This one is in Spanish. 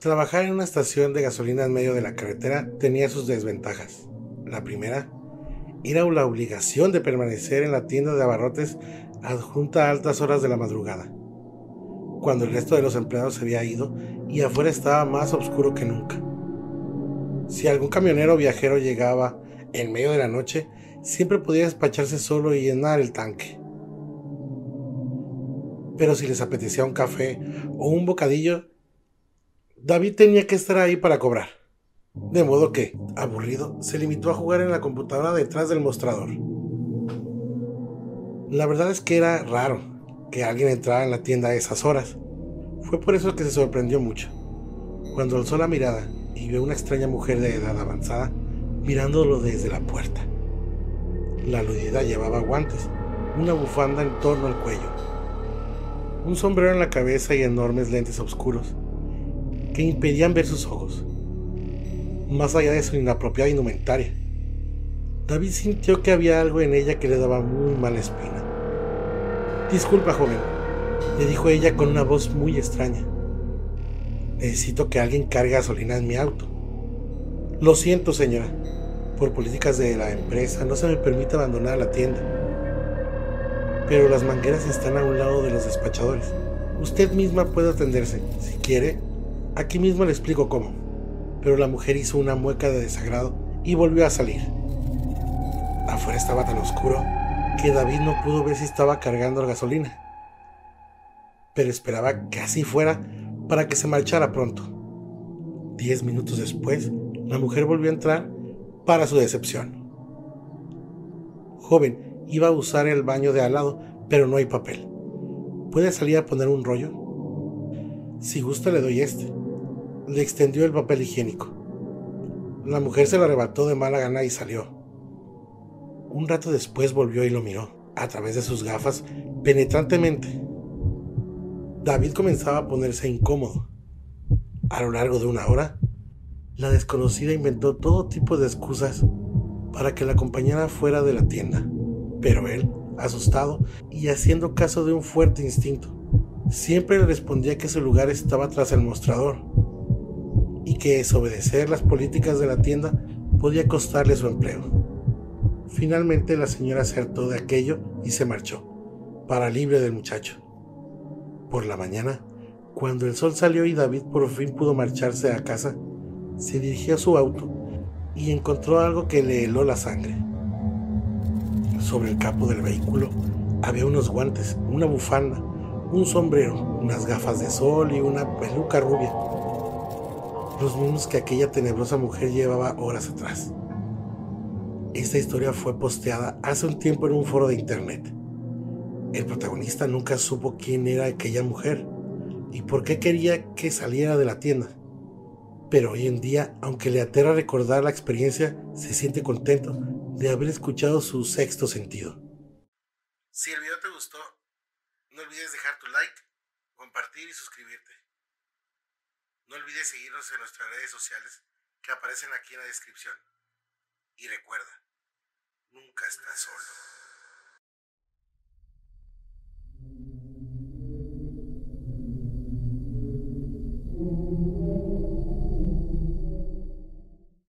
Trabajar en una estación de gasolina en medio de la carretera tenía sus desventajas. La primera era la obligación de permanecer en la tienda de abarrotes adjunta a altas horas de la madrugada, cuando el resto de los empleados se había ido y afuera estaba más oscuro que nunca. Si algún camionero o viajero llegaba en medio de la noche, siempre podía despacharse solo y llenar el tanque. Pero si les apetecía un café o un bocadillo, David tenía que estar ahí para cobrar. De modo que, aburrido, se limitó a jugar en la computadora detrás del mostrador. La verdad es que era raro que alguien entrara en la tienda a esas horas. Fue por eso que se sorprendió mucho. Cuando alzó la mirada y vio una extraña mujer de edad avanzada mirándolo desde la puerta. La aludida llevaba guantes, una bufanda en torno al cuello, un sombrero en la cabeza y enormes lentes oscuros que impedían ver sus ojos, más allá de su inapropiada indumentaria. David sintió que había algo en ella que le daba muy mala espina. Disculpa, joven, le dijo ella con una voz muy extraña. Necesito que alguien cargue gasolina en mi auto. Lo siento, señora. Por políticas de la empresa no se me permite abandonar la tienda. Pero las mangueras están a un lado de los despachadores. Usted misma puede atenderse. Si quiere, aquí mismo le explico cómo. Pero la mujer hizo una mueca de desagrado y volvió a salir. Afuera estaba tan oscuro que David no pudo ver si estaba cargando la gasolina. Pero esperaba que así fuera para que se marchara pronto. Diez minutos después, la mujer volvió a entrar para su decepción. Joven, iba a usar el baño de al lado, pero no hay papel. ¿Puede salir a poner un rollo? Si gusta le doy este. Le extendió el papel higiénico. La mujer se lo arrebató de mala gana y salió. Un rato después volvió y lo miró, a través de sus gafas, penetrantemente. David comenzaba a ponerse incómodo. A lo largo de una hora, la desconocida inventó todo tipo de excusas para que la acompañara fuera de la tienda. Pero él, asustado y haciendo caso de un fuerte instinto, siempre le respondía que su lugar estaba tras el mostrador que desobedecer las políticas de la tienda podía costarle su empleo. Finalmente la señora acertó de aquello y se marchó, para libre del muchacho. Por la mañana, cuando el sol salió y David por fin pudo marcharse a casa, se dirigió a su auto y encontró algo que le heló la sangre. Sobre el capo del vehículo había unos guantes, una bufanda, un sombrero, unas gafas de sol y una peluca rubia, los mismos que aquella tenebrosa mujer llevaba horas atrás. Esta historia fue posteada hace un tiempo en un foro de internet. El protagonista nunca supo quién era aquella mujer y por qué quería que saliera de la tienda pero hoy en día, aunque le aterra recordar la experiencia, se siente contento de haber escuchado su sexto sentido. Si el video te gustó, no olvides dejar tu like, compartir y suscribirte. No olvides seguirnos en nuestras redes sociales que aparecen aquí en la descripción. Y recuerda, nunca estás solo.